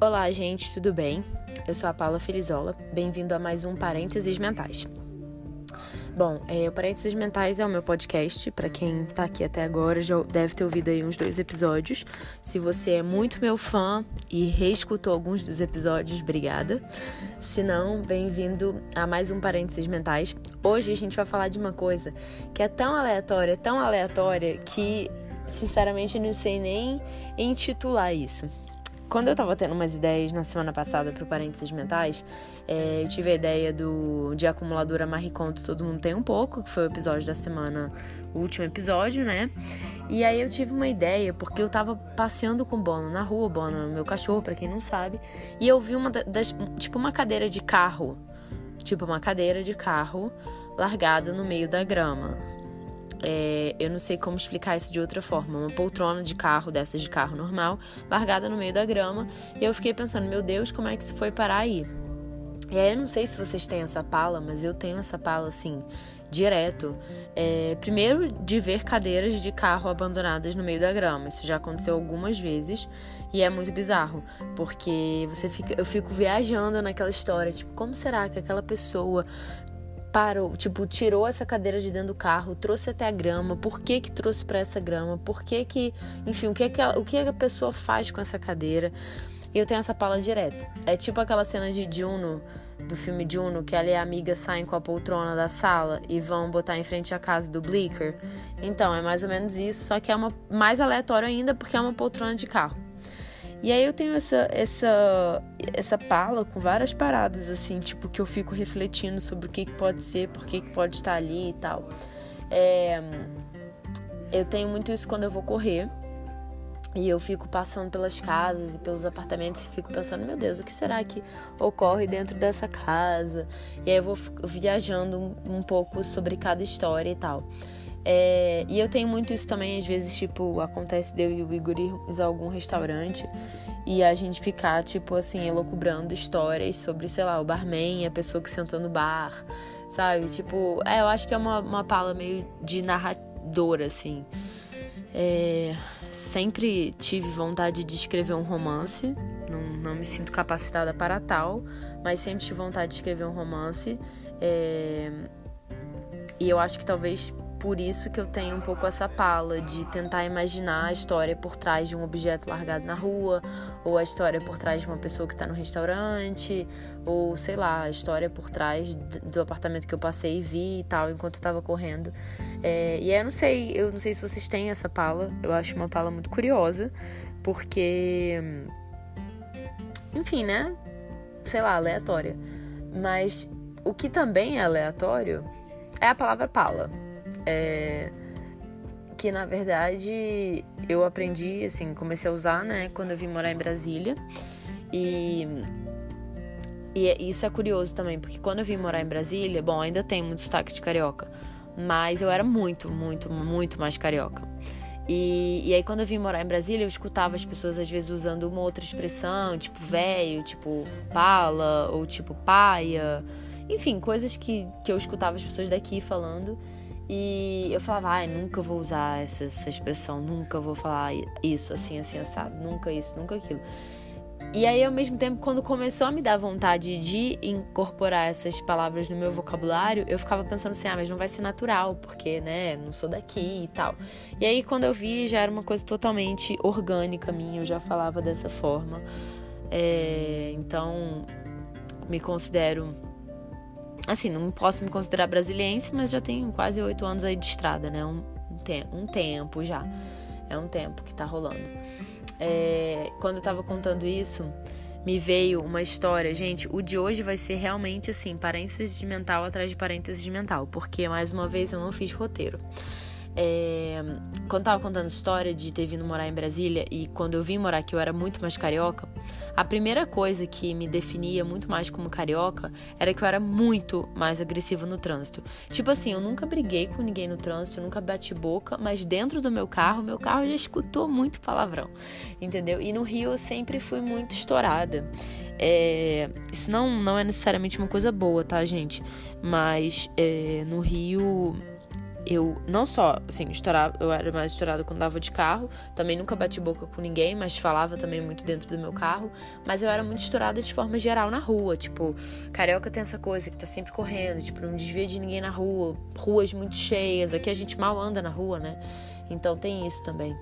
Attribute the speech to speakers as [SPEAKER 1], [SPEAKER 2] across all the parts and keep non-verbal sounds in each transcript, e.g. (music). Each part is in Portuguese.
[SPEAKER 1] Olá, gente, tudo bem? Eu sou a Paula Felizola. Bem-vindo a mais um Parênteses Mentais. Bom, é, o Parênteses Mentais é o meu podcast. Para quem tá aqui até agora, já deve ter ouvido aí uns dois episódios. Se você é muito meu fã e reescutou alguns dos episódios, obrigada. Se não, bem-vindo a mais um Parênteses Mentais. Hoje a gente vai falar de uma coisa que é tão aleatória, tão aleatória, que sinceramente não sei nem intitular isso. Quando eu tava tendo umas ideias na semana passada pro Parênteses Mentais, é, eu tive a ideia do de acumuladora Marie Conto Todo Mundo Tem Um Pouco, que foi o episódio da semana, o último episódio, né? E aí eu tive uma ideia, porque eu tava passeando com o Bono na rua, o Bono é meu cachorro, para quem não sabe, e eu vi uma das, tipo uma cadeira de carro, tipo uma cadeira de carro largada no meio da grama. É, eu não sei como explicar isso de outra forma. Uma poltrona de carro, dessas de carro normal, largada no meio da grama. E eu fiquei pensando, meu Deus, como é que isso foi parar aí? E aí eu não sei se vocês têm essa pala, mas eu tenho essa pala assim, direto. É, primeiro, de ver cadeiras de carro abandonadas no meio da grama. Isso já aconteceu algumas vezes e é muito bizarro, porque você fica, eu fico viajando naquela história, tipo, como será que aquela pessoa parou, tipo, tirou essa cadeira de dentro do carro, trouxe até a grama, por que que trouxe para essa grama, por que que, enfim, o que que a, o que a pessoa faz com essa cadeira. E eu tenho essa pala direto. É tipo aquela cena de Juno, do filme Juno, que ela e a amiga saem com a poltrona da sala e vão botar em frente à casa do Bleecker. Então, é mais ou menos isso, só que é uma mais aleatório ainda porque é uma poltrona de carro. E aí eu tenho essa, essa, essa pala com várias paradas, assim, tipo, que eu fico refletindo sobre o que, que pode ser, por que, que pode estar ali e tal. É, eu tenho muito isso quando eu vou correr. E eu fico passando pelas casas e pelos apartamentos e fico pensando, meu Deus, o que será que ocorre dentro dessa casa? E aí eu vou viajando um, pouco sobre cada história e tal. É, e eu tenho muito isso também, às vezes, tipo, acontece de eu e o Igor irmos a algum restaurante e a gente ficar, tipo, assim, elocubrando histórias sobre, sei lá, o barman, a pessoa que sentou no bar, sabe? Tipo, é, eu acho que é uma, uma pala meio de narradora, assim. É, sempre tive vontade de escrever um romance, não, não me sinto capacitada para tal, mas sempre tive vontade de escrever um romance. É, e eu acho que talvez por isso que eu tenho um pouco essa pala de tentar imaginar a história por trás de um objeto largado na rua, ou a história por trás de uma pessoa que está no restaurante, ou sei lá, a história por trás do apartamento que eu passei e vi e tal, enquanto eu estava correndo. É, e eu não sei, eu não sei se vocês têm essa pala, eu acho uma pala muito curiosa, porque. Enfim, né? Sei lá, aleatória. Mas o que também é aleatório é a palavra pala. É, que na verdade eu aprendi, assim, comecei a usar, né, quando eu vim morar em Brasília. E, e isso é curioso também, porque quando eu vim morar em Brasília, bom, ainda tem muito sotaque de carioca, mas eu era muito, muito, muito mais carioca. E, e aí, quando eu vim morar em Brasília, eu escutava as pessoas às vezes usando uma outra expressão, tipo velho, tipo pala, ou tipo paia. Enfim, coisas que, que eu escutava as pessoas daqui falando. E eu falava, ai, nunca vou usar essa, essa expressão, nunca vou falar isso assim, assim, assado, nunca isso, nunca aquilo. E aí, ao mesmo tempo, quando começou a me dar vontade de incorporar essas palavras no meu vocabulário, eu ficava pensando assim, ah, mas não vai ser natural, porque, né, não sou daqui e tal. E aí, quando eu vi, já era uma coisa totalmente orgânica minha, eu já falava dessa forma. É, então, me considero Assim, não posso me considerar brasiliense, mas já tenho quase oito anos aí de estrada, né? Um, um, te tempo já. É um tempo que tá rolando. É, quando eu tava contando isso, me veio uma história. Gente, o de hoje vai ser realmente assim, parênteses de mental atrás de parênteses de mental, porque mais uma vez eu não fiz roteiro. É, quando tava contando história de ter vindo morar em Brasília e quando eu vim morar aqui eu era muito mais carioca, a primeira coisa que me definia muito mais como carioca era que eu era muito mais agressiva no trânsito. Tipo assim, eu nunca briguei com ninguém no trânsito, nunca bati boca, mas dentro do meu carro, meu carro já escutou muito palavrão, entendeu? E no Rio eu sempre fui muito estourada. É, isso não, não é necessariamente uma coisa boa, tá, gente? Mas é, no Rio eu não só, assim, estourava, eu era mais estourada quando dava de carro, também nunca bati boca com ninguém, mas falava também muito dentro do meu carro, mas eu era muito estourada de forma geral na rua, tipo, carioca tem essa coisa que tá sempre correndo, tipo, não desvia de ninguém na rua, ruas muito cheias, aqui a gente mal anda na rua, né? Então tem isso também.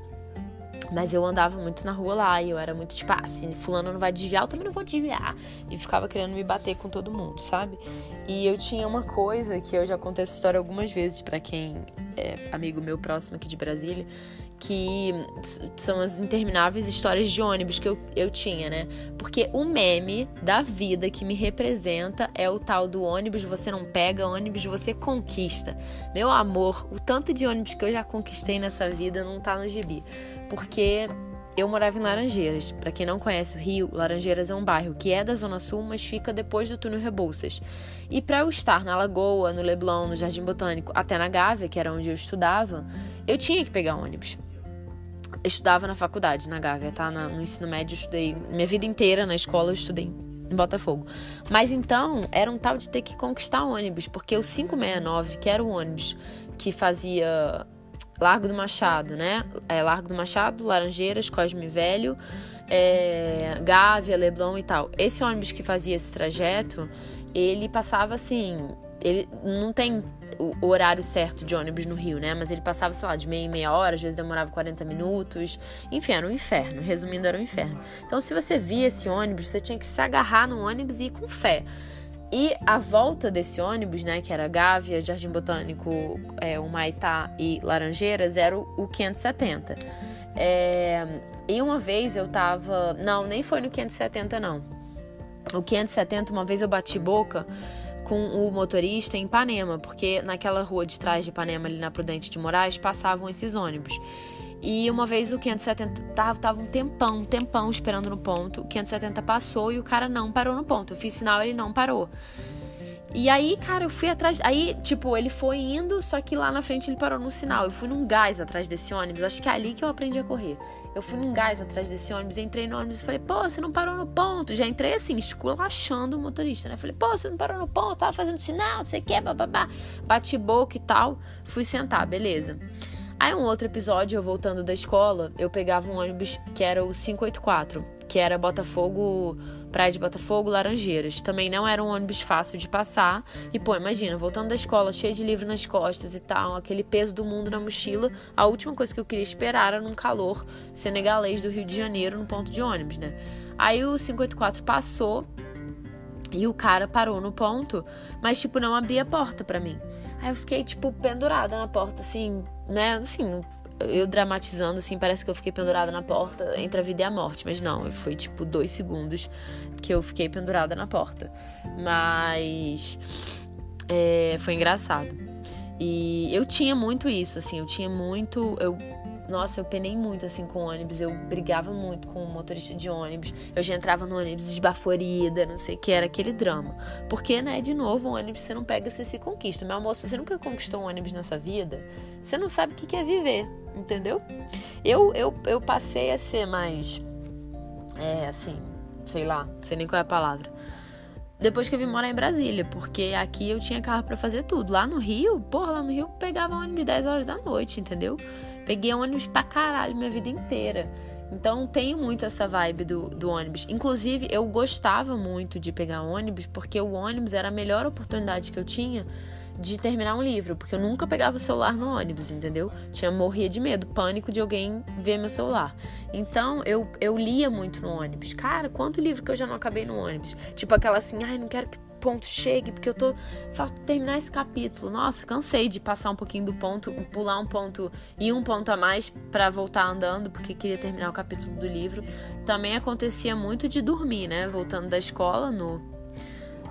[SPEAKER 1] Mas eu andava muito na rua lá e eu era muito tipo, ah, assim, fulano não vai desviar, eu também não vou desviar. E ficava querendo me bater com todo mundo, sabe? E eu tinha uma coisa que eu já contei essa história algumas vezes para quem é amigo meu próximo aqui de Brasília, que são as intermináveis histórias de ônibus que eu, eu tinha, né? Porque o meme da vida que me representa é o tal do ônibus você não pega, ônibus você conquista. Meu amor, o tanto de ônibus que eu já conquistei nessa vida não tá no gibi. Porque eu morava em Laranjeiras. Para quem não conhece o Rio, Laranjeiras é um bairro que é da Zona Sul, mas fica depois do túnel Rebouças. E para eu estar na Lagoa, no Leblon, no Jardim Botânico, até na Gávea, que era onde eu estudava, eu tinha que pegar ônibus. Estudava na faculdade, na Gávea, tá? no ensino médio, eu estudei. Minha vida inteira na escola eu estudei em Botafogo. Mas então, era um tal de ter que conquistar ônibus, porque o 569, que era o ônibus que fazia Largo do Machado, né? É, Largo do Machado, Laranjeiras, Cosme Velho, é, Gávea, Leblon e tal. Esse ônibus que fazia esse trajeto, ele passava assim. Ele não tem o horário certo de ônibus no Rio, né? Mas ele passava, sei lá, de meia em meia hora, às vezes demorava 40 minutos. Enfim, era um inferno. Resumindo, era um inferno. Então, se você via esse ônibus, você tinha que se agarrar no ônibus e ir com fé. E a volta desse ônibus, né, que era Gávea, Jardim Botânico, é, o Maitá e Laranjeiras, era o, o 570. É, e uma vez eu tava. Não, nem foi no 570, não. O 570, uma vez eu bati boca com o motorista em Ipanema, porque naquela rua de trás de Ipanema, ali na Prudente de Moraes, passavam esses ônibus. E uma vez o 570 tava, tava um tempão, um tempão esperando no ponto. O 570 passou e o cara não parou no ponto. Eu fiz sinal, ele não parou. E aí, cara, eu fui atrás. Aí, tipo, ele foi indo, só que lá na frente ele parou no sinal. Eu fui num gás atrás desse ônibus. Acho que é ali que eu aprendi a correr. Eu fui num gás atrás desse ônibus, entrei no ônibus e falei, pô, você não parou no ponto. Já entrei assim, esculachando o motorista, né? Falei, pô, você não parou no ponto, tava fazendo sinal, não sei o que, bababá. Bati boca e tal. Fui sentar, beleza. Aí um outro episódio, eu voltando da escola, eu pegava um ônibus que era o 584, que era Botafogo, Praia de Botafogo, Laranjeiras. Também não era um ônibus fácil de passar. E pô, imagina, voltando da escola, cheio de livro nas costas e tal, aquele peso do mundo na mochila, a última coisa que eu queria esperar era num calor senegalês do Rio de Janeiro no ponto de ônibus, né? Aí o 584 passou e o cara parou no ponto, mas tipo não abria a porta para mim. Aí eu fiquei tipo pendurada na porta assim, né? Assim, eu dramatizando, assim, parece que eu fiquei pendurada na porta entre a vida e a morte. Mas não, foi tipo dois segundos que eu fiquei pendurada na porta. Mas é, foi engraçado. E eu tinha muito isso, assim, eu tinha muito. Eu nossa, eu penei muito assim com ônibus, eu brigava muito com o motorista de ônibus. Eu já entrava no ônibus esbaforida, não sei o que, era aquele drama. Porque, né, de novo, o ônibus você não pega, você se conquista. Meu amor, você nunca conquistou um ônibus nessa vida, você não sabe o que é viver, entendeu? Eu, eu, eu passei a ser mais. É, assim, sei lá, não sei nem qual é a palavra depois que eu vim morar em Brasília, porque aqui eu tinha carro para fazer tudo. Lá no Rio, porra, lá no Rio eu pegava ônibus 10 horas da noite, entendeu? Peguei ônibus pra caralho minha vida inteira. Então tenho muito essa vibe do, do ônibus. Inclusive, eu gostava muito de pegar ônibus, porque o ônibus era a melhor oportunidade que eu tinha de terminar um livro, porque eu nunca pegava o celular no ônibus, entendeu? Tinha morria de medo, pânico de alguém ver meu celular. Então eu, eu lia muito no ônibus. Cara, quanto livro que eu já não acabei no ônibus? Tipo aquela assim, ai, não quero que ponto chegue, porque eu tô falta terminar esse capítulo. Nossa, cansei de passar um pouquinho do ponto, pular um ponto e um ponto a mais para voltar andando, porque queria terminar o capítulo do livro. Também acontecia muito de dormir, né? Voltando da escola no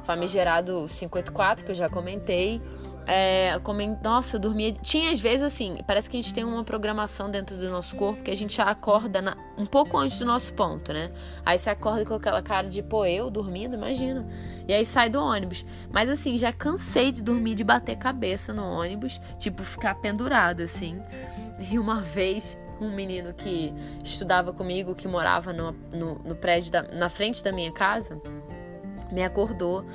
[SPEAKER 1] famigerado 54, que eu já comentei, é, nossa, eu dormia. Tinha às vezes assim, parece que a gente tem uma programação dentro do nosso corpo que a gente acorda na, um pouco antes do nosso ponto, né? Aí você acorda com aquela cara de, pô, eu dormindo, imagina. E aí sai do ônibus. Mas assim, já cansei de dormir, de bater cabeça no ônibus, tipo, ficar pendurado assim. E uma vez um menino que estudava comigo, que morava no, no, no prédio da, na frente da minha casa, me acordou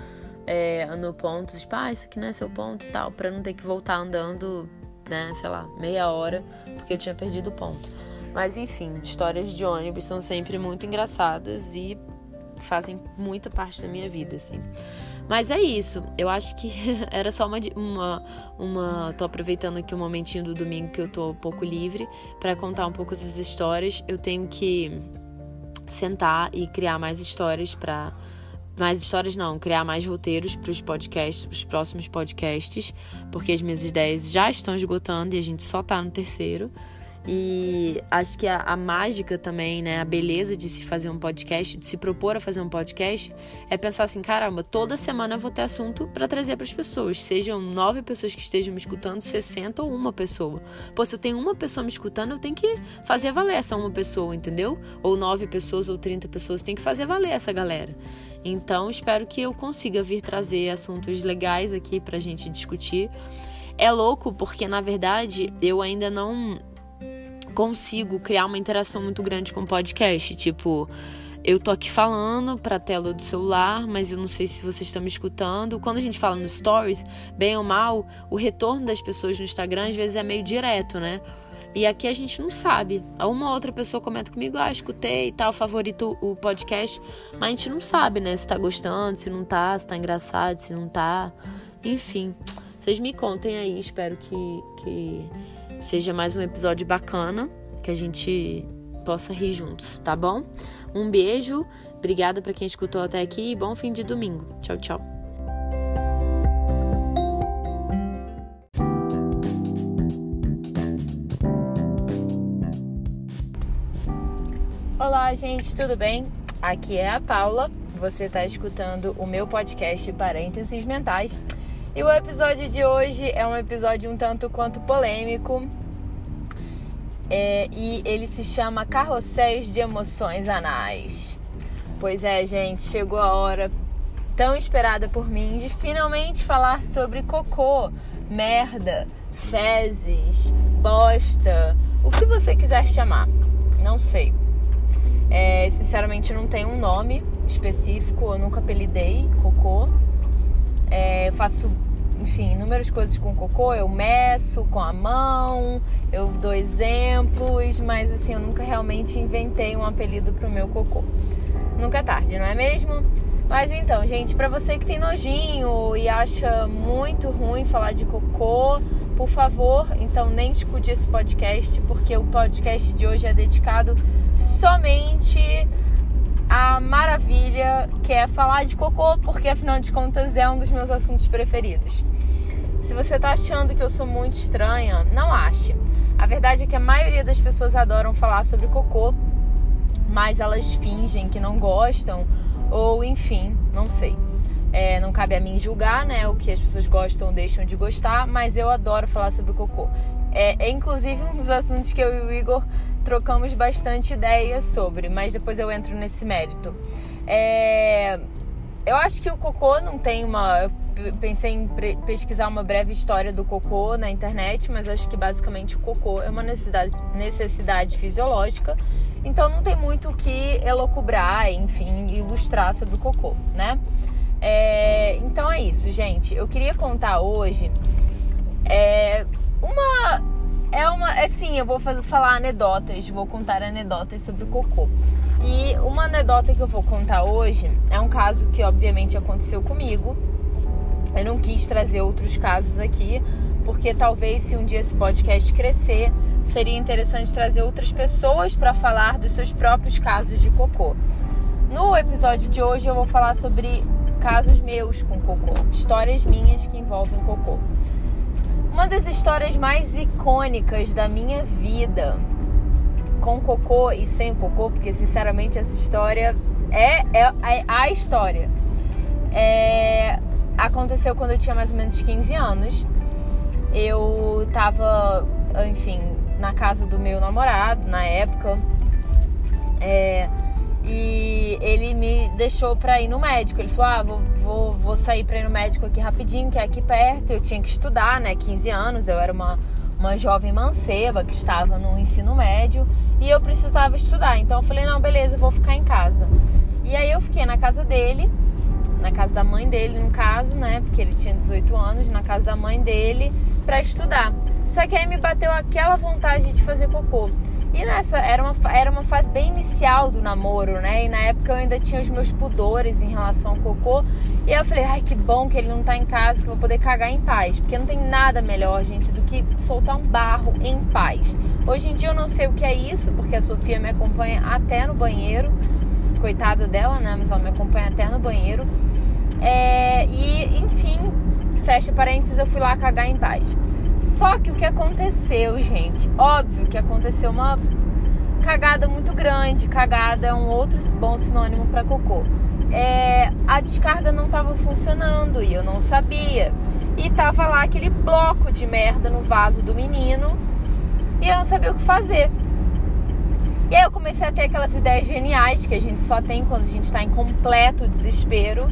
[SPEAKER 1] é, no ponto, tipo, ah, isso aqui não é seu ponto e tal, pra não ter que voltar andando né, sei lá, meia hora, porque eu tinha perdido o ponto. Mas enfim, histórias de ônibus são sempre muito engraçadas e fazem muita parte da minha vida, assim. Mas é isso. Eu acho que (laughs) era só uma, uma, uma. Tô aproveitando aqui um momentinho do domingo que eu tô um pouco livre para contar um pouco essas histórias. Eu tenho que sentar e criar mais histórias para mais histórias não, criar mais roteiros para os podcasts, os próximos podcasts, porque as minhas ideias já estão esgotando e a gente só tá no terceiro. E acho que a, a, mágica também, né, a beleza de se fazer um podcast, de se propor a fazer um podcast, é pensar assim: caramba, toda semana eu vou ter assunto para trazer para as pessoas. Sejam nove pessoas que estejam me escutando, 60 ou uma pessoa. Pô, se eu tenho uma pessoa me escutando, eu tenho que fazer valer essa uma pessoa, entendeu? Ou nove pessoas ou 30 pessoas, tem que fazer valer essa galera. Então, espero que eu consiga vir trazer assuntos legais aqui pra gente discutir. É louco porque, na verdade, eu ainda não consigo criar uma interação muito grande com o podcast. Tipo, eu tô aqui falando pra tela do celular, mas eu não sei se vocês estão me escutando. Quando a gente fala no stories, bem ou mal, o retorno das pessoas no Instagram às vezes é meio direto, né? E aqui a gente não sabe. Uma outra pessoa comenta comigo, ah, escutei e tal, favorito o podcast, mas a gente não sabe, né? Se tá gostando, se não tá, se tá engraçado, se não tá. Enfim, vocês me contem aí, espero que, que seja mais um episódio bacana, que a gente possa rir juntos, tá bom? Um beijo, obrigada para quem escutou até aqui e bom fim de domingo. Tchau, tchau. Olá, gente, tudo bem? Aqui é a Paula. Você está escutando o meu podcast Parênteses Mentais e o episódio de hoje é um episódio um tanto quanto polêmico. É, e ele se chama Carrosséis de Emoções Anais. Pois é, gente, chegou a hora tão esperada por mim de finalmente falar sobre cocô, merda, fezes, bosta, o que você quiser chamar. Não sei. É, sinceramente, não tem um nome específico, eu nunca apelidei cocô. É, eu faço, enfim, inúmeras coisas com cocô. Eu meço com a mão, eu dou exemplos, mas assim, eu nunca realmente inventei um apelido pro meu cocô. Nunca é tarde, não é mesmo? Mas então, gente, para você que tem nojinho e acha muito ruim falar de cocô, por favor, então nem escute esse podcast, porque o podcast de hoje é dedicado somente a maravilha que é falar de cocô, porque afinal de contas é um dos meus assuntos preferidos. Se você tá achando que eu sou muito estranha, não ache. A verdade é que a maioria das pessoas adoram falar sobre cocô, mas elas fingem que não gostam, ou enfim, não sei. É, não cabe a mim julgar, né, o que as pessoas gostam ou deixam de gostar, mas eu adoro falar sobre cocô. É, é inclusive um dos assuntos que eu e o Igor trocamos bastante ideias sobre, mas depois eu entro nesse mérito. É, eu acho que o cocô não tem uma. Eu pensei em pesquisar uma breve história do cocô na internet, mas acho que basicamente o cocô é uma necessidade, necessidade fisiológica, então não tem muito o que elocubrar, enfim, ilustrar sobre o cocô, né? É, então é isso, gente. Eu queria contar hoje é, uma é uma. É sim, eu vou falar anedotas, vou contar anedotas sobre o cocô. E uma anedota que eu vou contar hoje é um caso que obviamente aconteceu comigo. Eu não quis trazer outros casos aqui, porque talvez se um dia esse podcast crescer, seria interessante trazer outras pessoas para falar dos seus próprios casos de cocô. No episódio de hoje eu vou falar sobre casos meus com cocô, histórias minhas que envolvem cocô. Uma das histórias mais icônicas da minha vida, com cocô e sem cocô, porque sinceramente essa história é, é, é a história. É, aconteceu quando eu tinha mais ou menos 15 anos. Eu tava, enfim, na casa do meu namorado na época. É, e ele me deixou pra ir no médico. Ele falou: Ah, vou, vou, vou sair pra ir no médico aqui rapidinho, que é aqui perto. Eu tinha que estudar, né? 15 anos, eu era uma, uma jovem manceba que estava no ensino médio e eu precisava estudar. Então eu falei: Não, beleza, vou ficar em casa. E aí eu fiquei na casa dele, na casa da mãe dele, no caso, né? Porque ele tinha 18 anos, na casa da mãe dele, pra estudar. Só que aí me bateu aquela vontade de fazer cocô. E nessa, era uma, era uma fase bem inicial do namoro, né? E na época eu ainda tinha os meus pudores em relação ao cocô. E eu falei, ai que bom que ele não tá em casa, que eu vou poder cagar em paz. Porque não tem nada melhor, gente, do que soltar um barro em paz. Hoje em dia eu não sei o que é isso, porque a Sofia me acompanha até no banheiro. Coitada dela, né? Mas ela me acompanha até no banheiro. É, e, enfim, fecha parênteses, eu fui lá cagar em paz. Só que o que aconteceu, gente? Óbvio que aconteceu uma cagada muito grande. Cagada é um outro bom sinônimo para cocô. É, a descarga não estava funcionando e eu não sabia. E tava lá aquele bloco de merda no vaso do menino e eu não sabia o que fazer. E aí eu comecei a ter aquelas ideias geniais que a gente só tem quando a gente está em completo desespero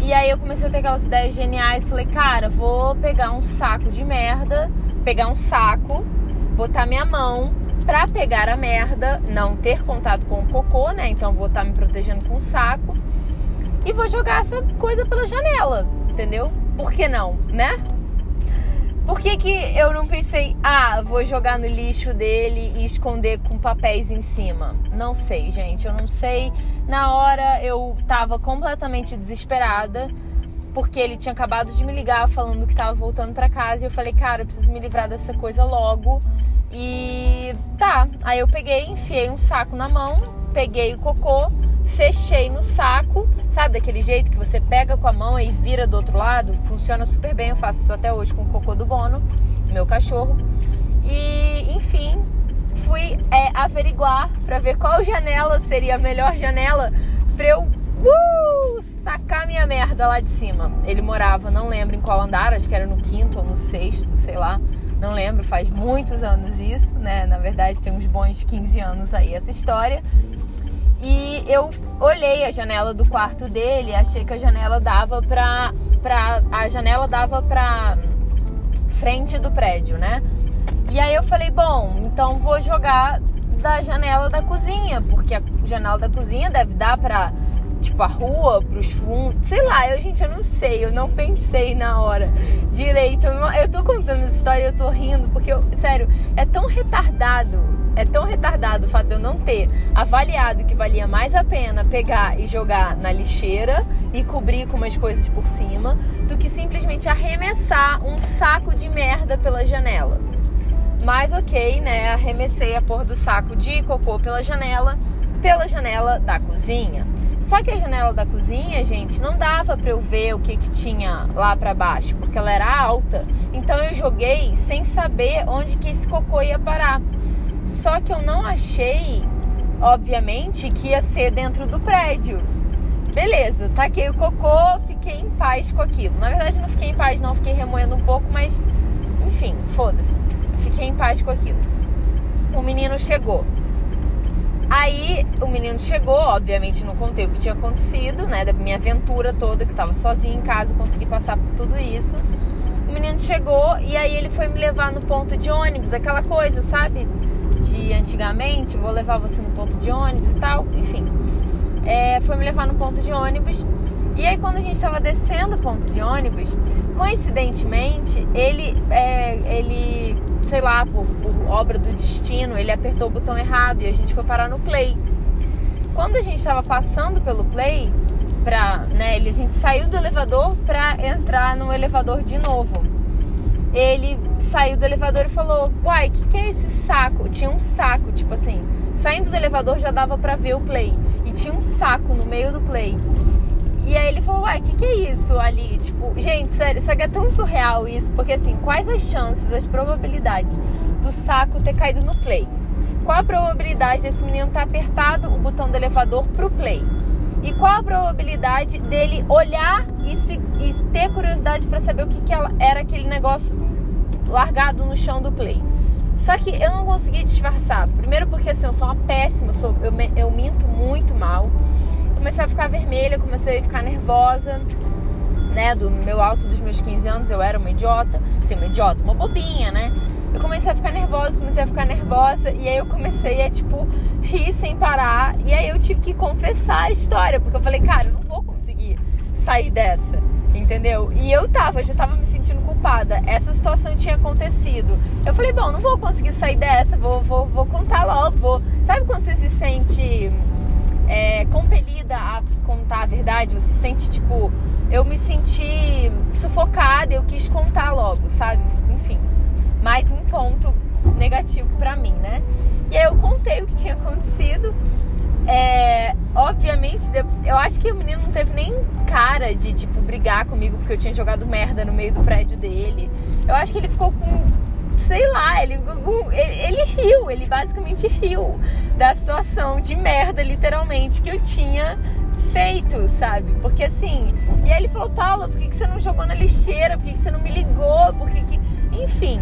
[SPEAKER 1] e aí eu comecei a ter aquelas ideias geniais. Falei, cara, vou pegar um saco de merda, pegar um saco, botar minha mão pra pegar a merda, não ter contato com o cocô, né? Então vou estar tá me protegendo com o saco. E vou jogar essa coisa pela janela, entendeu? Por que não, né? Por que, que eu não pensei, ah, vou jogar no lixo dele e esconder com papéis em cima? Não sei, gente, eu não sei. Na hora eu tava completamente desesperada, porque ele tinha acabado de me ligar falando que tava voltando para casa e eu falei, cara, eu preciso me livrar dessa coisa logo. E tá, aí eu peguei, enfiei um saco na mão, peguei o cocô, fechei no saco, sabe daquele jeito que você pega com a mão e vira do outro lado? Funciona super bem, eu faço isso até hoje com o cocô do Bono, meu cachorro. E, enfim, fui é, averiguar para ver qual janela seria a melhor janela pra eu uh, sacar minha merda lá de cima. Ele morava, não lembro em qual andar, acho que era no quinto ou no sexto, sei lá. Não lembro, faz muitos anos isso, né? Na verdade, tem uns bons 15 anos aí essa história. E eu olhei a janela do quarto dele, achei que a janela dava pra, pra a janela dava pra frente do prédio, né? E aí eu falei, bom, então vou jogar da janela da cozinha, porque a janela da cozinha deve dar pra, tipo, a rua, pros fundos, sei lá, eu, gente, eu não sei, eu não pensei na hora direito. Eu, não, eu tô contando essa história e eu tô rindo, porque, eu, sério, é tão retardado é tão retardado o fato de eu não ter avaliado que valia mais a pena pegar e jogar na lixeira e cobrir com umas coisas por cima do que simplesmente arremessar um saco de merda pela janela. Mas ok, né? Arremessei a porra do saco de cocô pela janela, pela janela da cozinha. Só que a janela da cozinha, gente, não dava para eu ver o que, que tinha lá para baixo, porque ela era alta. Então eu joguei sem saber onde que esse cocô ia parar. Só que eu não achei, obviamente, que ia ser dentro do prédio. Beleza, taquei o cocô, fiquei em paz com aquilo. Na verdade, não fiquei em paz, não, fiquei remoendo um pouco, mas enfim, foda-se. Fiquei em paz com aquilo. O menino chegou. Aí o menino chegou, obviamente não contei o que tinha acontecido, né? Da minha aventura toda, que eu tava sozinha em casa, consegui passar por tudo isso. O menino chegou e aí ele foi me levar no ponto de ônibus, aquela coisa, sabe? De antigamente, vou levar você no ponto de ônibus e tal, enfim. É, foi me levar no ponto de ônibus. E aí quando a gente estava descendo o ponto de ônibus, coincidentemente, ele, é, ele sei lá, por, por obra do destino, ele apertou o botão errado e a gente foi parar no play. Quando a gente estava passando pelo play, pra, né, a gente saiu do elevador para entrar no elevador de novo. Ele saiu do elevador e falou: Uai, o que, que é esse saco? Tinha um saco, tipo assim, saindo do elevador já dava pra ver o play. E tinha um saco no meio do play. E aí ele falou: Uai, o que, que é isso ali? Tipo, gente, sério, isso aqui é tão surreal isso, porque assim, quais as chances, as probabilidades do saco ter caído no play? Qual a probabilidade desse menino ter apertado o botão do elevador pro play? E qual a probabilidade dele olhar e, se, e ter curiosidade para saber o que, que era aquele negócio largado no chão do play. Só que eu não consegui disfarçar. Primeiro porque assim, eu sou uma péssima, eu, sou, eu, eu minto muito mal. Comecei a ficar vermelha, comecei a ficar nervosa. Né, do meu alto dos meus 15 anos, eu era uma idiota. Assim, uma idiota, uma bobinha, né? Eu comecei a ficar nervosa, comecei a ficar nervosa. E aí eu comecei a, tipo, rir sem parar. E aí eu tive que confessar a história. Porque eu falei, cara, eu não vou conseguir sair dessa Entendeu? E eu tava, já tava me sentindo culpada. Essa situação tinha acontecido. Eu falei, bom, não vou conseguir sair dessa, vou, vou, vou contar logo, vou. Sabe quando você se sente é, compelida a contar a verdade? Você se sente, tipo, eu me senti sufocada, eu quis contar logo, sabe? Enfim, mais um ponto negativo para mim, né? E aí eu contei o que tinha acontecido. É, obviamente, eu acho que o menino não teve nem cara de, tipo, brigar comigo porque eu tinha jogado merda no meio do prédio dele. Eu acho que ele ficou com. Sei lá, ele, ele, ele riu, ele basicamente riu da situação de merda, literalmente, que eu tinha feito, sabe? Porque assim. E aí ele falou, Paula, por que, que você não jogou na lixeira? Por que, que você não me ligou? Por que. que... Enfim.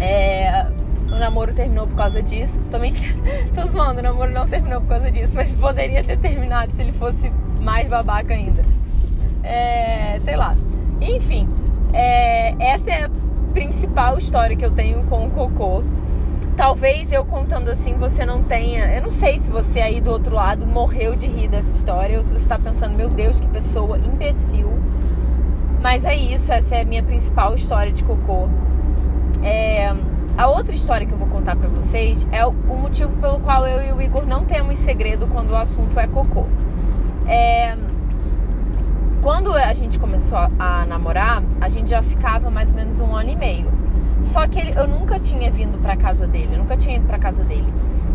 [SPEAKER 1] É, o namoro terminou por causa disso. Também (laughs) tô zoando, o namoro não terminou por causa disso, mas poderia ter terminado se ele fosse mais babaca ainda. É, sei lá. Enfim, é, essa é a principal história que eu tenho com o cocô. Talvez eu contando assim você não tenha. Eu não sei se você aí do outro lado morreu de rir dessa história ou se você está pensando, meu Deus, que pessoa imbecil. Mas é isso, essa é a minha principal história de cocô. É, a outra história que eu vou contar para vocês é o, motivo pelo qual eu e o Igor não temos segredo quando o assunto é cocô. É, quando a gente começou a namorar, a gente já ficava mais ou menos um ano e meio. Só que ele, eu nunca tinha vindo para casa dele, nunca tinha ido para casa dele.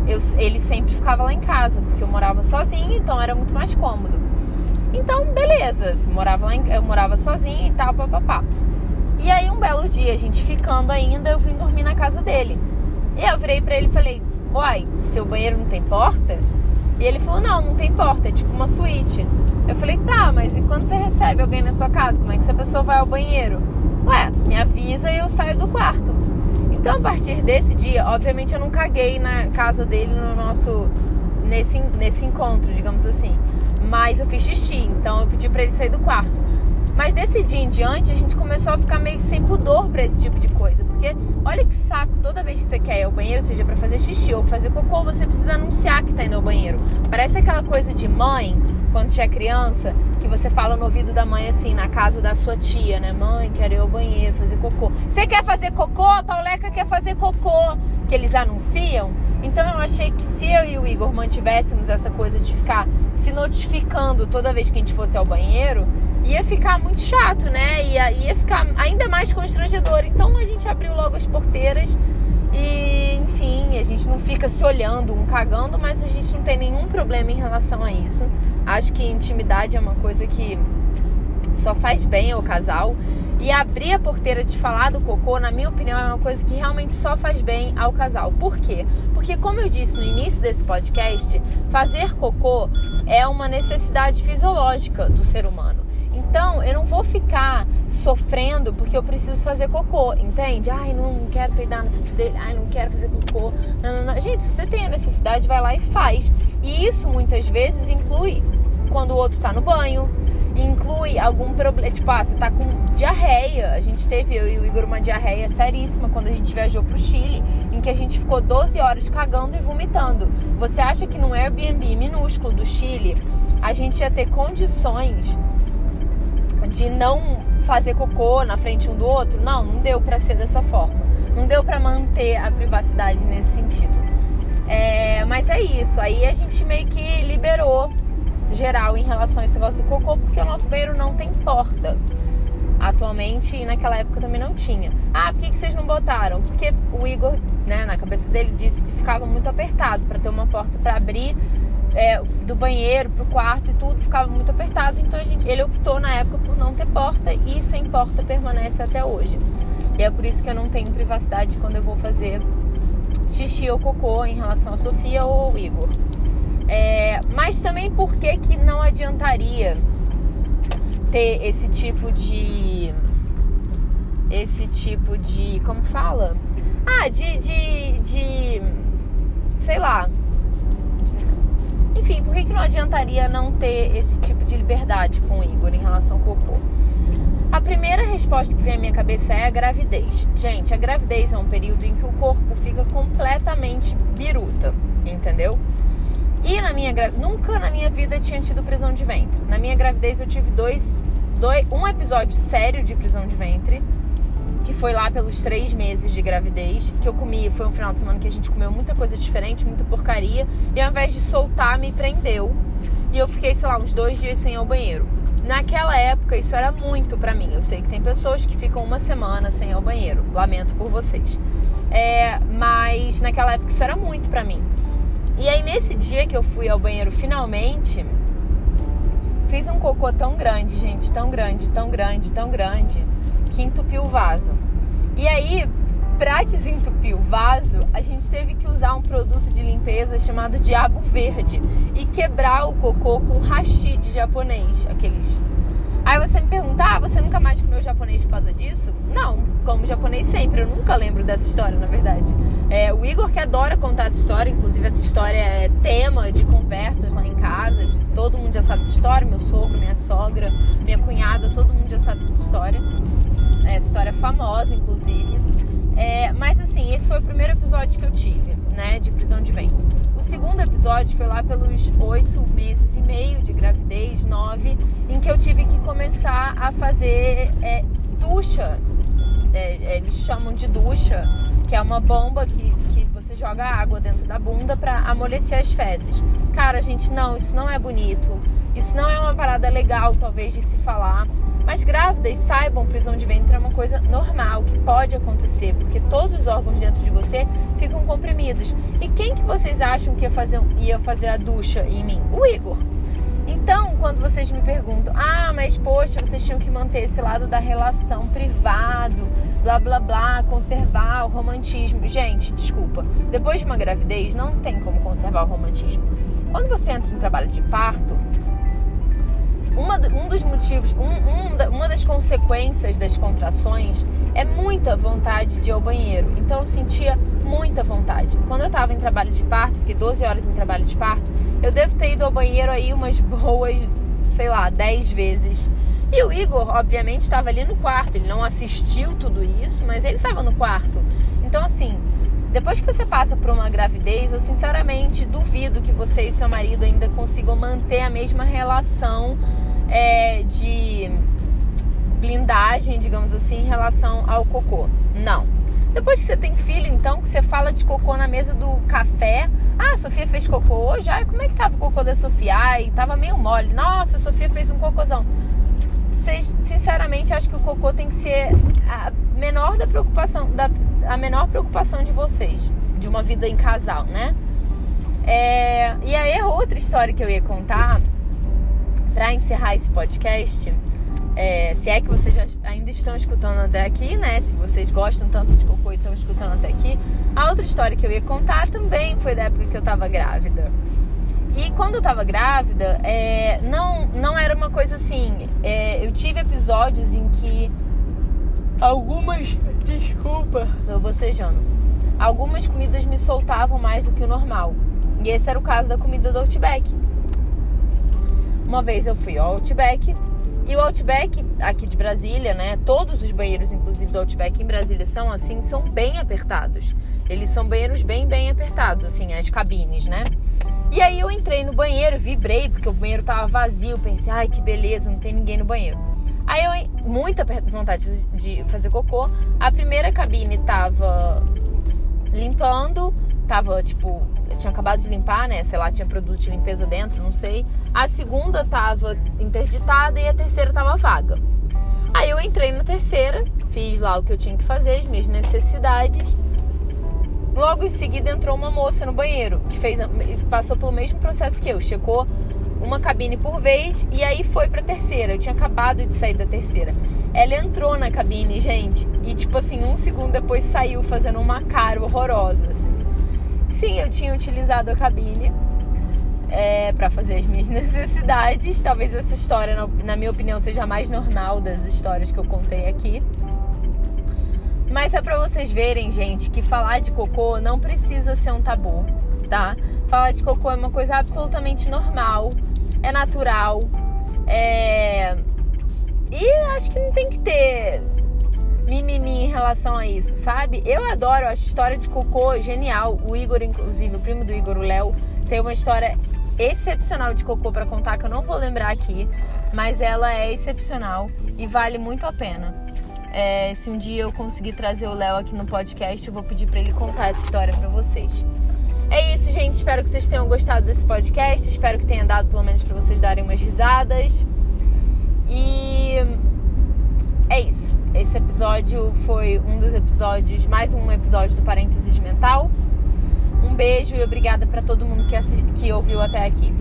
[SPEAKER 1] Eu, ele sempre ficava lá em casa, porque eu morava sozinha, então era muito mais cômodo. Então, beleza, morava lá em, eu morava sozinha e tal, papapá. E aí, um belo dia, a gente ficando ainda, eu vim dormir na casa dele. E eu virei pra ele e falei: Uai, seu banheiro não tem porta? E ele falou: Não, não tem porta, é tipo uma suíte. Eu falei: Tá, mas e quando você recebe alguém na sua casa? Como é que essa pessoa vai ao banheiro? Ué, me avisa e eu saio do quarto. Então, a partir desse dia, obviamente eu não caguei na casa dele no nosso. nesse, nesse encontro, digamos assim. Mas eu fiz xixi, então eu pedi para ele sair do quarto. Mas desse dia em diante, a gente começou a ficar meio sem pudor para esse tipo de coisa. Porque olha que saco, toda vez que você quer ir ao banheiro, seja para fazer xixi ou fazer cocô, você precisa anunciar que tá indo ao banheiro. Parece aquela coisa de mãe, quando tinha criança, que você fala no ouvido da mãe assim, na casa da sua tia, né? Mãe, quero ir ao banheiro, fazer cocô. Você quer fazer cocô? A Pauleca quer fazer cocô. Que eles anunciam. Então eu achei que se eu e o Igor mantivéssemos essa coisa de ficar se notificando toda vez que a gente fosse ao banheiro, ia ficar muito chato, né? Ia, ia ficar ainda mais constrangedor. Então a gente abriu logo as porteiras e, enfim, a gente não fica se olhando, um cagando, mas a gente não tem nenhum problema em relação a isso. Acho que intimidade é uma coisa que só faz bem ao casal. E abrir a porteira de falar do cocô, na minha opinião, é uma coisa que realmente só faz bem ao casal. Por quê? Porque, como eu disse no início desse podcast, fazer cocô é uma necessidade fisiológica do ser humano. Então, eu não vou ficar sofrendo porque eu preciso fazer cocô, entende? Ai, não quero peidar na frente dele, ai, não quero fazer cocô. Não, não, não. Gente, se você tem a necessidade, vai lá e faz. E isso muitas vezes inclui quando o outro tá no banho, inclui algum problema. Tipo, ah, você tá com diarreia. A gente teve, eu e o Igor, uma diarreia seríssima quando a gente viajou pro Chile, em que a gente ficou 12 horas cagando e vomitando. Você acha que num Airbnb minúsculo do Chile a gente ia ter condições de não fazer cocô na frente um do outro? Não, não deu para ser dessa forma. Não deu para manter a privacidade nesse sentido. É, mas é isso. Aí a gente meio que liberou geral em relação a esse negócio do cocô, porque o nosso banheiro não tem porta atualmente e naquela época também não tinha. Ah, por que, que vocês não botaram? Porque o Igor, né, na cabeça dele, disse que ficava muito apertado para ter uma porta para abrir é, do banheiro pro quarto e tudo ficava muito apertado. Então gente, ele optou na época por não ter porta e sem porta permanece até hoje. E é por isso que eu não tenho privacidade quando eu vou fazer xixi ou cocô em relação a Sofia ou Igor. É, mas também por que, que não adiantaria ter esse tipo de. Esse tipo de. Como fala? Ah, de. de, de sei lá. Enfim, por que, que não adiantaria não ter esse tipo de liberdade com o Igor em relação ao cocô? A primeira resposta que vem à minha cabeça é a gravidez. Gente, a gravidez é um período em que o corpo fica completamente biruta, entendeu? E na minha nunca na minha vida tinha tido prisão de ventre. Na minha gravidez eu tive dois dois, um episódio sério de prisão de ventre, que foi lá pelos três meses de gravidez, que eu comi, foi um final de semana que a gente comeu muita coisa diferente, muita porcaria, e ao invés de soltar, me prendeu. E eu fiquei, sei lá, uns dois dias sem ir ao banheiro. Naquela época, isso era muito para mim. Eu sei que tem pessoas que ficam uma semana sem ir ao banheiro. Lamento por vocês. É, mas naquela época, isso era muito para mim. E aí, nesse dia que eu fui ao banheiro finalmente, fiz um cocô tão grande, gente, tão grande, tão grande, tão grande, que entupiu o vaso. E aí, pra desentupir o vaso, a gente teve que usar um produto de limpeza chamado Diabo Verde e quebrar o cocô com hashi de japonês, aqueles. Aí você me pergunta, ah, você nunca mais comeu japonês por causa disso? Não, como japonês sempre, eu nunca lembro dessa história, na verdade. É, o Igor que adora contar essa história, inclusive essa história é tema de conversas lá em casa, todo mundo já sabe essa história, meu sogro, minha sogra, minha cunhada, todo mundo já sabe essa história. É, essa história é famosa, inclusive. É, mas assim, esse foi o primeiro episódio que eu tive, né, de prisão de ventre. O segundo episódio foi lá pelos oito meses e meio de gravidez, nove, em que eu tive que começar a fazer é, ducha. É, eles chamam de ducha, que é uma bomba que, que você joga água dentro da bunda para amolecer as fezes. Cara, gente, não, isso não é bonito. Isso não é uma parada legal, talvez, de se falar. Mas grávidas saibam, prisão de ventre é uma coisa normal, que pode acontecer, porque todos os órgãos dentro de você ficam comprimidos. E quem que vocês acham que ia fazer, ia fazer a ducha em mim? O Igor. Então, quando vocês me perguntam, ah, mas poxa, vocês tinham que manter esse lado da relação privado, blá blá blá, conservar o romantismo. Gente, desculpa, depois de uma gravidez não tem como conservar o romantismo. Quando você entra em trabalho de parto, uma, um dos motivos, um, um, uma das consequências das contrações é muita vontade de ir ao banheiro. Então eu sentia muita vontade. Quando eu estava em trabalho de parto, fiquei 12 horas em trabalho de parto, eu devo ter ido ao banheiro aí umas (laughs) boas, sei lá, 10 vezes. E o Igor, obviamente, estava ali no quarto. Ele não assistiu tudo isso, mas ele estava no quarto. Então, assim, depois que você passa por uma gravidez, eu sinceramente duvido que você e seu marido ainda consigam manter a mesma relação é, de blindagem, digamos assim, em relação ao cocô. Não. Depois que você tem filho, então, que você fala de cocô na mesa do café. Ah, a Sofia fez cocô hoje? Ah, como é que tava o cocô da Sofia? Ai, tava meio mole. Nossa, a Sofia fez um cocôzão. Vocês, sinceramente, acho que o cocô tem que ser a menor da preocupação, da, a menor preocupação de vocês, de uma vida em casal, né? É, e aí, outra história que eu ia contar para encerrar esse podcast, é, se é que vocês já ainda estão escutando até aqui, né? Se vocês gostam tanto de cocô e estão escutando até aqui, a outra história que eu ia contar também foi da época que eu tava grávida. E quando eu tava grávida, é, não, não era uma coisa assim. É, eu tive episódios em que algumas. Desculpa, eu bocejando. Algumas comidas me soltavam mais do que o normal. E esse era o caso da comida do Outback. Uma vez eu fui ao Outback e o Outback aqui de Brasília, né? Todos os banheiros, inclusive do Outback em Brasília, são assim, são bem apertados. Eles são banheiros bem, bem apertados, assim, as cabines, né? E aí eu entrei no banheiro, vibrei, porque o banheiro tava vazio. Pensei, ai que beleza, não tem ninguém no banheiro. Aí eu, muita vontade de fazer cocô. A primeira cabine tava limpando, tava tipo tinha acabado de limpar, né? Sei lá, tinha produto de limpeza dentro, não sei. A segunda tava interditada e a terceira tava vaga. Aí eu entrei na terceira, fiz lá o que eu tinha que fazer, as minhas necessidades. Logo em seguida entrou uma moça no banheiro que fez, passou pelo mesmo processo que eu, checou uma cabine por vez e aí foi pra terceira. Eu tinha acabado de sair da terceira. Ela entrou na cabine, gente, e tipo assim, um segundo depois saiu fazendo uma cara horrorosa, assim. Sim, eu tinha utilizado a cabine é, para fazer as minhas (laughs) necessidades. Talvez essa história, na minha opinião, seja a mais normal das histórias que eu contei aqui. Mas é para vocês verem, gente, que falar de cocô não precisa ser um tabu, tá? Falar de cocô é uma coisa absolutamente normal, é natural, é... E acho que não tem que ter mimimi em relação a isso, sabe? Eu adoro, acho história de cocô genial. O Igor, inclusive, o primo do Igor, o Léo, tem uma história excepcional de cocô para contar que eu não vou lembrar aqui, mas ela é excepcional e vale muito a pena. É, se um dia eu conseguir trazer o Léo aqui no podcast, eu vou pedir para ele contar essa história para vocês. É isso, gente. Espero que vocês tenham gostado desse podcast. Espero que tenha dado pelo menos para vocês darem umas risadas. E é isso. Esse episódio foi um dos episódios, mais um episódio do Parênteses Mental. Um beijo e obrigada para todo mundo que, que ouviu até aqui.